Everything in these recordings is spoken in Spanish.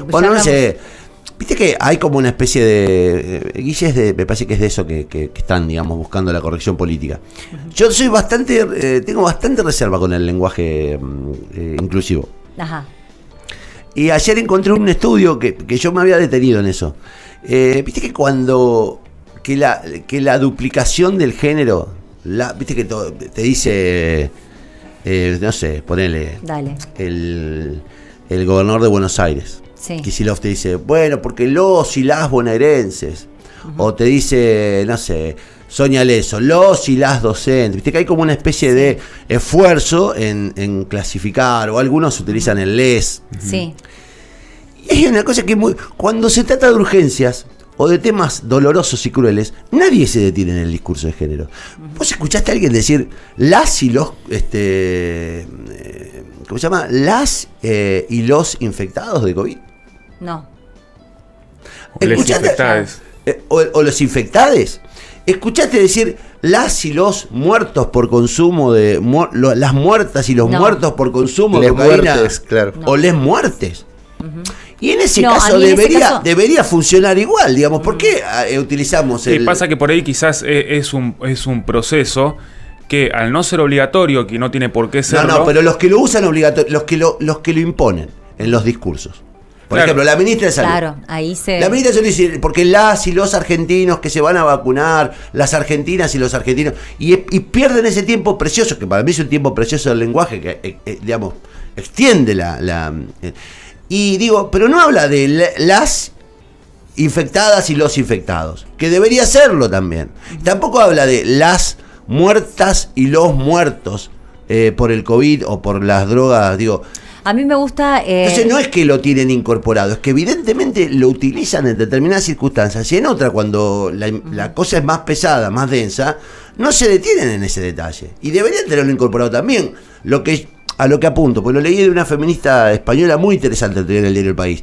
Bueno, no sé. Viste que hay como una especie de. eh, Guille es de, me parece que es de eso que, que- que están, digamos, buscando la corrección política. Yo soy bastante. eh, tengo bastante reserva con el lenguaje mm, eh, inclusivo. Ajá. Y ayer encontré un estudio que, que yo me había detenido en eso. Eh, Viste que cuando. Que la, que la duplicación del género. La, Viste que to- te dice. no sé, ponele. Dale. El, el gobernador de Buenos Aires. Sí. Kicillof te dice, bueno, porque los y las bonaerenses. O te dice, no sé, Sonia Leso, los y las docentes. Viste que hay como una especie de esfuerzo en, en clasificar, o algunos utilizan el les. Sí. Y hay una cosa que es muy. Cuando se trata de urgencias o de temas dolorosos y crueles, nadie se detiene en el discurso de género. ¿Vos escuchaste a alguien decir las y los. Este, eh, ¿Cómo se llama? Las eh, y los infectados de COVID? No. O les ¿Escuchaste? infectades. Eh, o, o los infectades. ¿Escuchaste decir las y los muertos por consumo de. mu- lo- las muertas y los No. muertos por consumo de Les cocaína? muertes, claro. O les muertes. Y en ese No, caso ese debería, caso- debería funcionar igual, digamos. ¿Por qué eh, utilizamos Sí, el. pasa que por ahí quizás e- es un, es un proceso que al no ser obligatorio, que no tiene por qué No, serlo, no, pero los que lo usan obligatorio, los que lo, los que lo imponen en los discursos. Por Claro. ejemplo, la ministra de Salud. Claro, ahí se. La ministra de Salud dice, porque las y los argentinos que se van a vacunar, las argentinas y los argentinos, y, y pierden ese tiempo precioso, que para mí es un tiempo precioso del lenguaje, que, eh, eh, digamos, extiende la... la, eh, y digo, pero no habla de la- las infectadas y los infectados, que debería serlo también. Tampoco habla de las muertas y los muertos eh, por el COVID o por las drogas, digo... A mí me gusta. eh, Entonces no es que lo tienen incorporado, es que evidentemente lo utilizan en determinadas circunstancias y en otra cuando la, la cosa es más pesada, más densa, no se detienen en ese detalle. Y deberían tenerlo incorporado también. Lo que, a lo que apunto, pues lo leí de una feminista española muy interesante en el diario El País.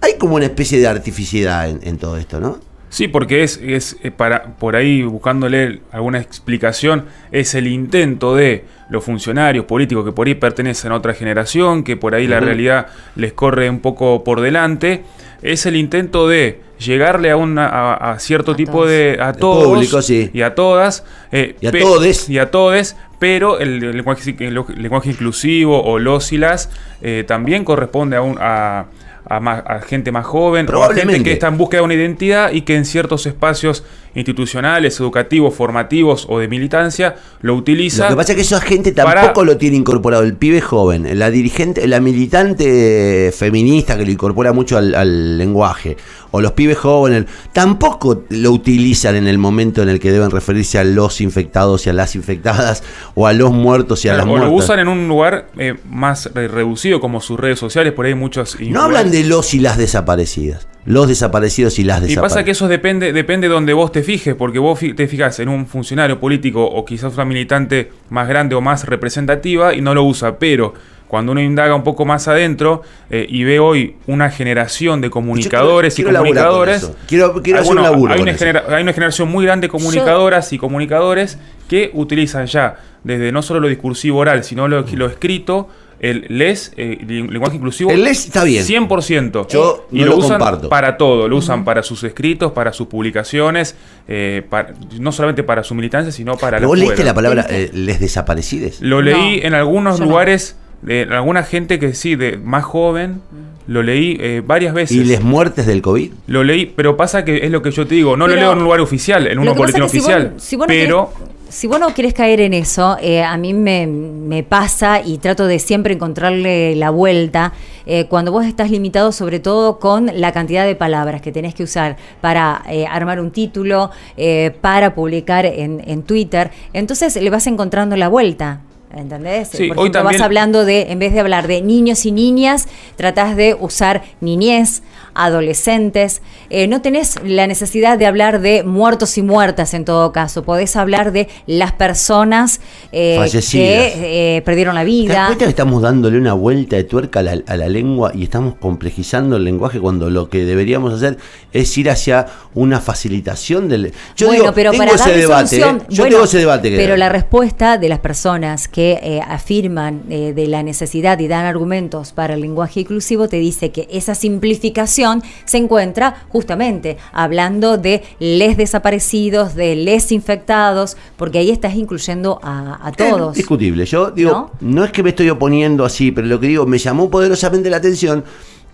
Hay como una especie de artificialidad en, en todo esto, ¿no? Sí, porque es, es eh, para por ahí buscándole alguna explicación, es el intento de los funcionarios políticos que por ahí pertenecen a otra generación, que por ahí la realidad les corre un poco por delante, es el intento de llegarle a, una, a, a cierto A tipo todos. de... a todos público, sí. y a todas. eh, Y a todes. Y a todes, pero el, el lenguaje, el lenguaje inclusivo o los y las eh, también corresponde a un... A, a, más- a gente más joven, o a gente que está en búsqueda de una identidad y que en ciertos espacios institucionales, educativos, formativos o de militancia lo utiliza. Lo que pasa es que esa gente para- tampoco lo tiene incorporado. El pibe joven, la dirigente, la militante feminista que lo incorpora mucho al, al lenguaje, o los pibes jóvenes, tampoco lo utilizan en el momento en el que deben referirse a los infectados y a las infectadas, o a los muertos y a las o lo usan en un lugar eh, más re- reducido como sus redes sociales, por ahí muchos No hablan de los y las desaparecidas. Los desaparecidos y las Y desaparecidas. pasa que eso depende, depende de donde vos te fijes, porque vos fi- te fijas en un funcionario político o quizás una militante más grande o más representativa y no lo usa, pero cuando uno indaga un poco más adentro eh, y ve hoy una generación de comunicadores quiero y comunicadores. Quiero- quiero hacer un bueno, laburo hay, con una eso. genera- hay una generación muy grande de comunicadoras y comunicadores que utilizan ya desde no solo lo discursivo oral, sino lo, lo escrito, el les, eh, el lenguaje inclusivo. El les está bien. 100%. Yo y no lo, lo usan comparto. para todo. Lo usan para sus escritos, para sus publicaciones, eh, para- no solamente para su militancia, sino para Pero vos leíste la palabra eh, les desaparecides. Lo leí No, en algunos no. lugares, de alguna gente que sí, de más joven, lo leí eh, varias veces. ¿Y les muertes del COVID? Lo leí, pero pasa que es lo que yo te digo, no lo leo en un lugar oficial, en un boletín es que si oficial. vos- si vos no pero querés- si vos no querés caer en eso, eh, a mí me, me pasa y trato de siempre encontrarle la vuelta. eh, cuando vos estás limitado sobre todo con la cantidad de palabras que tenés que usar para eh, armar un título, eh, para publicar en, en Twitter, entonces le vas encontrando la vuelta. ¿Entendés? Sí, Por hoy ejemplo, también- vas hablando de, en vez de hablar de niños y niñas, tratás de usar niñez, adolescentes. Eh, no tenés la necesidad de hablar de muertos y muertas en todo caso. Podés hablar de las personas eh, Fallecidas. que eh, perdieron la ¿Te das vida. cuenta que estamos dándole una vuelta de tuerca a la, a la lengua y estamos complejizando el lenguaje cuando lo que deberíamos hacer es ir hacia una facilitación del... Yo bueno, digo, pero tengo para ese darle debate, ¿eh? yo bueno, tengo ese debate. que- pero la respuesta de las personas que afirman eh, de la necesidad y dan argumentos para el lenguaje inclusivo, te dice que esa simplificación se encuentra justamente hablando de les desaparecidos, de les infectados, porque ahí estás incluyendo a, todos. Es discutible. Yo digo, ¿No? es que me estoy oponiendo así, pero lo que digo, me llamó poderosamente la atención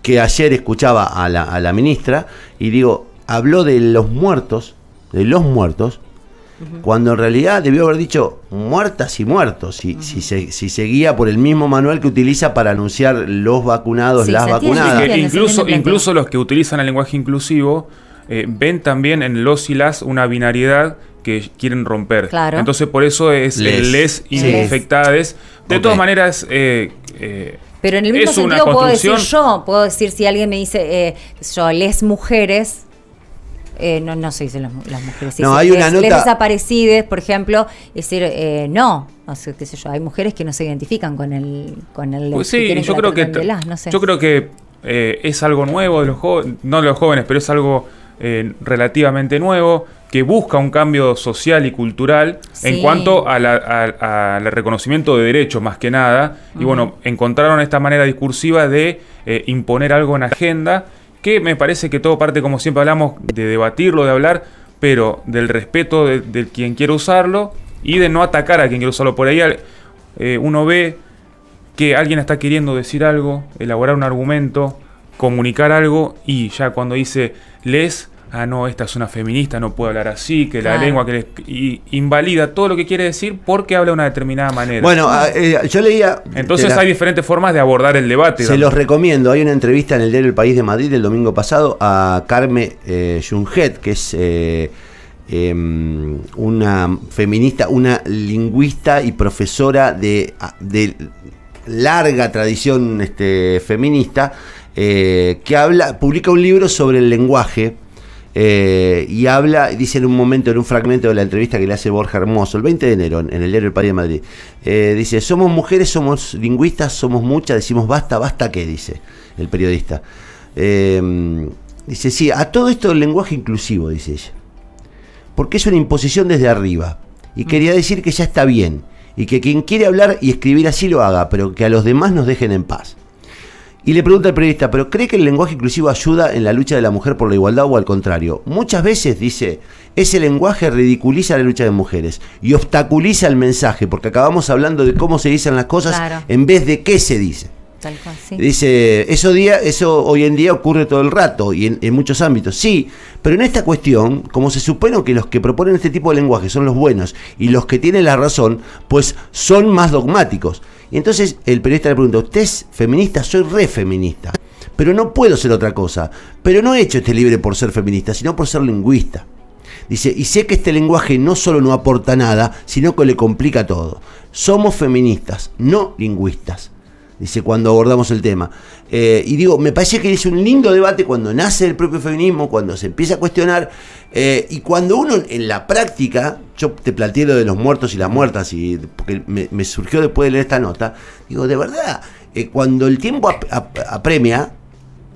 que ayer escuchaba a la, a la ministra y digo, habló de los muertos, de los muertos, cuando en realidad debió haber dicho muertas y muertos, si, si, se, si seguía por el mismo manual que utiliza para anunciar los vacunados, las vacunadas. incluso, incluso los que utilizan el lenguaje inclusivo eh, ven también en los y las una binariedad que quieren romper. Entonces por eso es les, les infectades. De todas maneras... Eh, eh, pero en el mismo sentido puedo decir yo, puedo decir si alguien me dice, yo, les mujeres, eh, no, no se dice las, mujeres. no, hay una nota. desaparecidas, por ejemplo, decir, eh, no, no sé, qué sé yo, hay mujeres que no se identifican con el. Con el pues sí, yo creo que, yo creo que es algo nuevo de los jóvenes, no de los jóvenes, pero es algo eh, relativamente nuevo que busca un cambio social y cultural en cuanto al reconocimiento de derechos más que nada. Y bueno, encontraron esta manera discursiva de imponer algo en agenda que me parece que todo parte, como siempre hablamos, de debatirlo, de hablar, pero del respeto de, quien quiere usarlo y de no atacar a quien quiere usarlo. Por ahí eh, uno ve que alguien está queriendo decir algo, elaborar un argumento, comunicar algo y ya cuando dice les ah, no, esta es una feminista, no puede hablar así, que la lengua que le, invalida todo lo que quiere decir porque habla de una determinada manera. Bueno, ah, eh, yo leía... Entonces hay diferentes formas de abordar el debate. Se los recomiendo, hay una entrevista en el diario El País de Madrid el domingo pasado a Carmen eh, Junget, que es... Eh, em, una feminista, una lingüista y profesora de, de larga tradición este, feminista, que habla, publica un libro sobre el lenguaje eh, y habla, dice en un momento, en un fragmento de la entrevista que le hace Borja Hermoso, el 20 de enero, en el diario El País de Madrid, eh, dice, somos mujeres, somos lingüistas, somos muchas, decimos basta, basta qué, dice el periodista. Eh, dice, sí, a todo esto el lenguaje inclusivo, dice ella, porque es una imposición desde arriba, y quería decir que ya está bien, y que quien quiere hablar y escribir así lo haga, pero que a los demás nos dejen en paz. Y le pregunta al periodista, ¿pero cree que el lenguaje inclusivo ayuda en la lucha de la mujer por la igualdad o al contrario? Muchas veces, dice, ese lenguaje ridiculiza la lucha de mujeres y obstaculiza el mensaje, porque acabamos hablando de cómo se dicen las cosas en vez de qué se dice. Dice, eso, día, eso hoy en día ocurre todo el rato y en, en, muchos ámbitos. Sí, pero en esta cuestión, como se supone que los que proponen este tipo de lenguaje son los buenos y los que tienen la razón, pues son más dogmáticos. Y entonces el periodista le pregunta, ¿usted es feminista? Soy re feminista, pero no puedo ser otra cosa. Pero no he hecho este libro por ser feminista, sino por ser lingüista. Dice, y sé que este lenguaje no solo no aporta nada, sino que le complica todo. Somos feministas, no lingüistas dice, cuando abordamos el tema. Eh, y digo, me parece que es un lindo debate cuando nace el propio feminismo, cuando se empieza a cuestionar, eh, y cuando uno en la práctica, yo te planteé lo de los muertos y las muertas, y porque me, surgió después de leer esta nota, digo, de verdad, eh, cuando el tiempo apremia,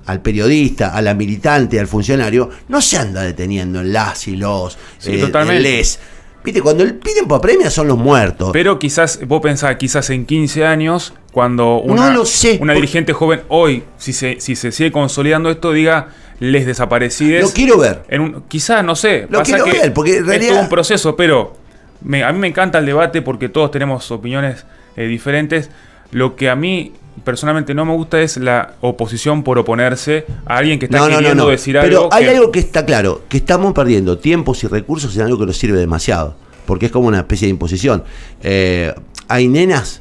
al periodista, a la militante, al funcionario, no se anda deteniendo en las y los, en les. Viste, cuando el tiempo apremia son los muertos. Pero quizás, vos pensás, quizás en 15 años cuando una, una dirigente joven hoy, si se, si se sigue consolidando esto, diga les desaparecides. Lo quiero ver. En un, quizás, no sé. Lo quiero ver, porque en realidad... es un proceso, pero a mí me encanta el debate porque todos tenemos opiniones eh, diferentes. Lo que a mí personalmente no me gusta es la oposición por oponerse a alguien que está queriendo decir algo. Pero hay algo que está claro, que estamos perdiendo tiempos y recursos en algo que nos sirve demasiado, porque es como una especie de imposición. Eh, hay nenas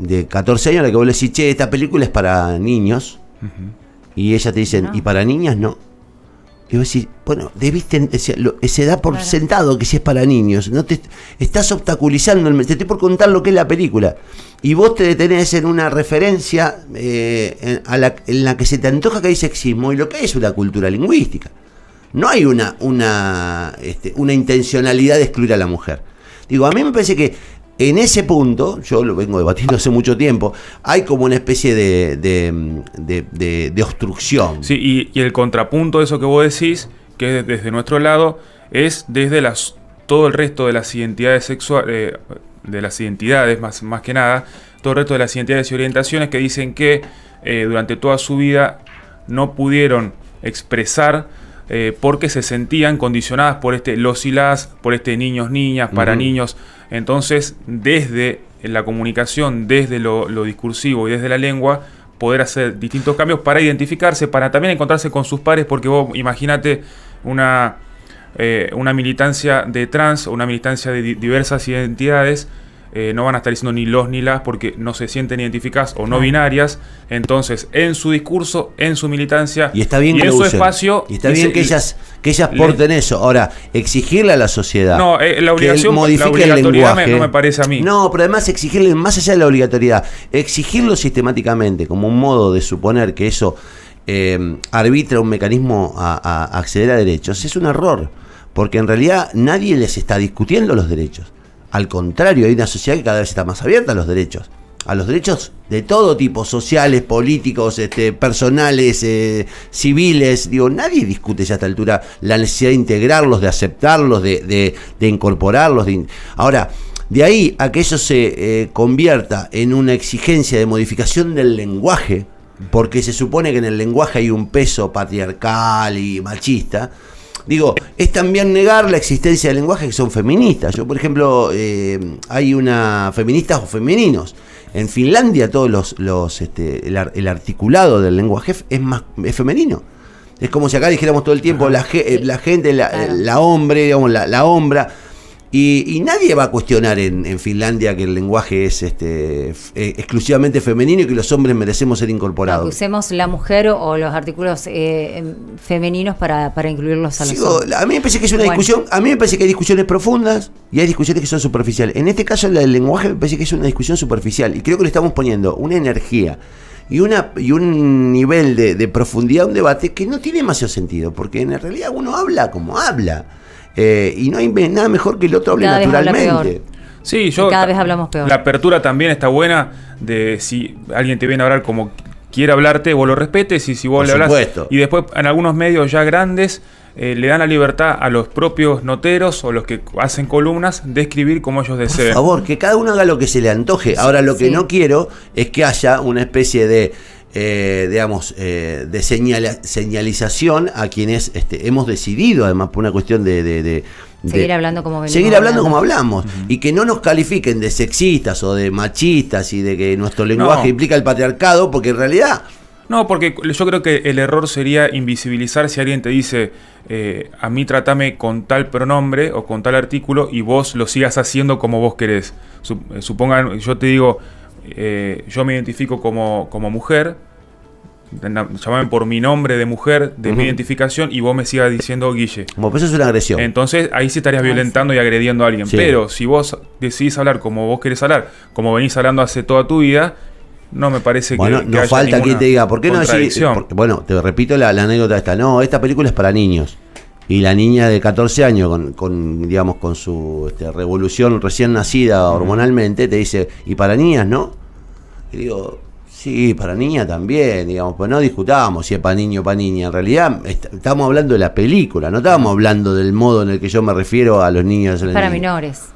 de 14 años la que vos le decís, che, esta película es para niños. Y ella te dicen, ¿y para niñas no? Y vos decís, bueno, debiste, se da por sentado que si es para niños. No te estás obstaculizando, te estoy por contar lo que es la película. Y vos te detenés en una referencia eh, en, a la, en la que se te antoja que hay sexismo y lo que es una cultura lingüística. No hay una, una, este, una intencionalidad de excluir a la mujer. Digo, a mí me parece que en ese punto, yo lo vengo debatiendo hace mucho tiempo, hay como una especie de, de, obstrucción. Sí, y, el contrapunto de eso que vos decís, que es desde nuestro lado, es desde las, todo el resto de las identidades sexuales, eh, de las identidades, más, más que nada, todo el resto de las identidades y orientaciones que dicen que eh, durante toda su vida no pudieron expresar eh, porque se sentían condicionadas por este los y las, por este niños, niñas, para niños. Entonces, desde la comunicación, desde lo, discursivo y desde la lengua, poder hacer distintos cambios para identificarse, para también encontrarse con sus pares, porque vos imagínate una, eh, una militancia de trans o una militancia de diversas identidades eh, no van a estar diciendo ni los ni las porque no se sienten identificadas o no binarias. Entonces, en su discurso, en su militancia y, está bien en su espacio. Y está bien que ellas, que ellas porten eso. Ahora, exigirle a la sociedad. No, eh, la obligación, modifique el lenguaje, no me parece a mí. No, pero además exigirle, más allá de la obligatoriedad, exigirlo sistemáticamente como un modo de suponer que eso eh, arbitra un mecanismo a acceder a derechos es un error. Porque en realidad nadie les está discutiendo los derechos al contrario, hay una sociedad que cada vez está más abierta a los derechos. A los derechos de todo tipo, sociales, políticos, este, personales, eh, civiles. Digo, nadie discute ya a esta altura la necesidad de integrarlos, de aceptarlos, de, incorporarlos. Ahora, de ahí a que eso se eh, convierta en una exigencia de modificación del lenguaje, porque se supone que en el lenguaje hay un peso patriarcal y machista, Digo, es también negar la existencia de lenguajes que son feministas. Yo, por ejemplo, eh, hay una feministas o femeninos. En Finlandia todos los, los este, el, articulado del lenguaje es más es femenino. Es como si acá dijéramos todo el tiempo la, eh, la, gente, la, la hombre, digamos, la, la hombra. Y, nadie va a cuestionar en, Finlandia que el lenguaje es este, eh, exclusivamente femenino y que los hombres merecemos ser incorporados. usemos la mujer o los artículos eh, em, femeninos para, incluirlos a los A mí me parece que es una discusión, a mí me parece que hay discusiones profundas y hay discusiones que son superficiales. En este caso la del lenguaje me parece que es una discusión superficial y creo que le estamos poniendo una energía y, una, y un nivel de, de profundidad a un debate que no tiene demasiado sentido, porque en realidad uno habla como habla. Eh, y no hay nada mejor que el otro hable naturalmente. Sí, yo. cada vez hablamos peor. La apertura también está buena de si alguien te viene a hablar como quiere hablarte, vos lo respetes y si vos le hablas. Y después en algunos medios ya grandes eh, le dan la libertad a los propios noteros o los que hacen columnas de escribir como ellos deseen. Por favor, que cada uno haga lo que se le antoje. Ahora lo que no quiero es que haya una especie de eh, digamos, eh, de señalización a quienes este, hemos decidido, además por una cuestión de... seguir hablando como Seguir hablando, como hablamos. Y que no nos califiquen de sexistas o de machistas y de que nuestro lenguaje implica el patriarcado, porque en realidad... No, porque yo creo que el error sería invisibilizar si alguien te dice, eh, a mí tratame con tal pronombre o con tal artículo y vos lo sigas haciendo como vos querés. Supongan, yo te digo, eh, yo me identifico como, como mujer, llamame por mi nombre de mujer, de mi identificación, y vos me sigas diciendo Guille. Como pues eso es una agresión. Entonces ahí sí estarías violentando y agrediendo a alguien. Pero si vos decidís hablar como vos querés hablar, como venís hablando hace toda tu vida, no me parece bueno, que. no falta que te diga, ¿por qué no decís? bueno, te repito la, anécdota esta. No, esta película es para niños. Y la niña de 14 años, con, con digamos, con su este, revolución recién nacida hormonalmente, te dice, ¿y para niñas no? Y digo, sí, para niña también, digamos, pues no discutamos si es para niño o para niña. En realidad estamos hablando de la película, no estábamos hablando del modo en el que yo me refiero a los niños. Para menores.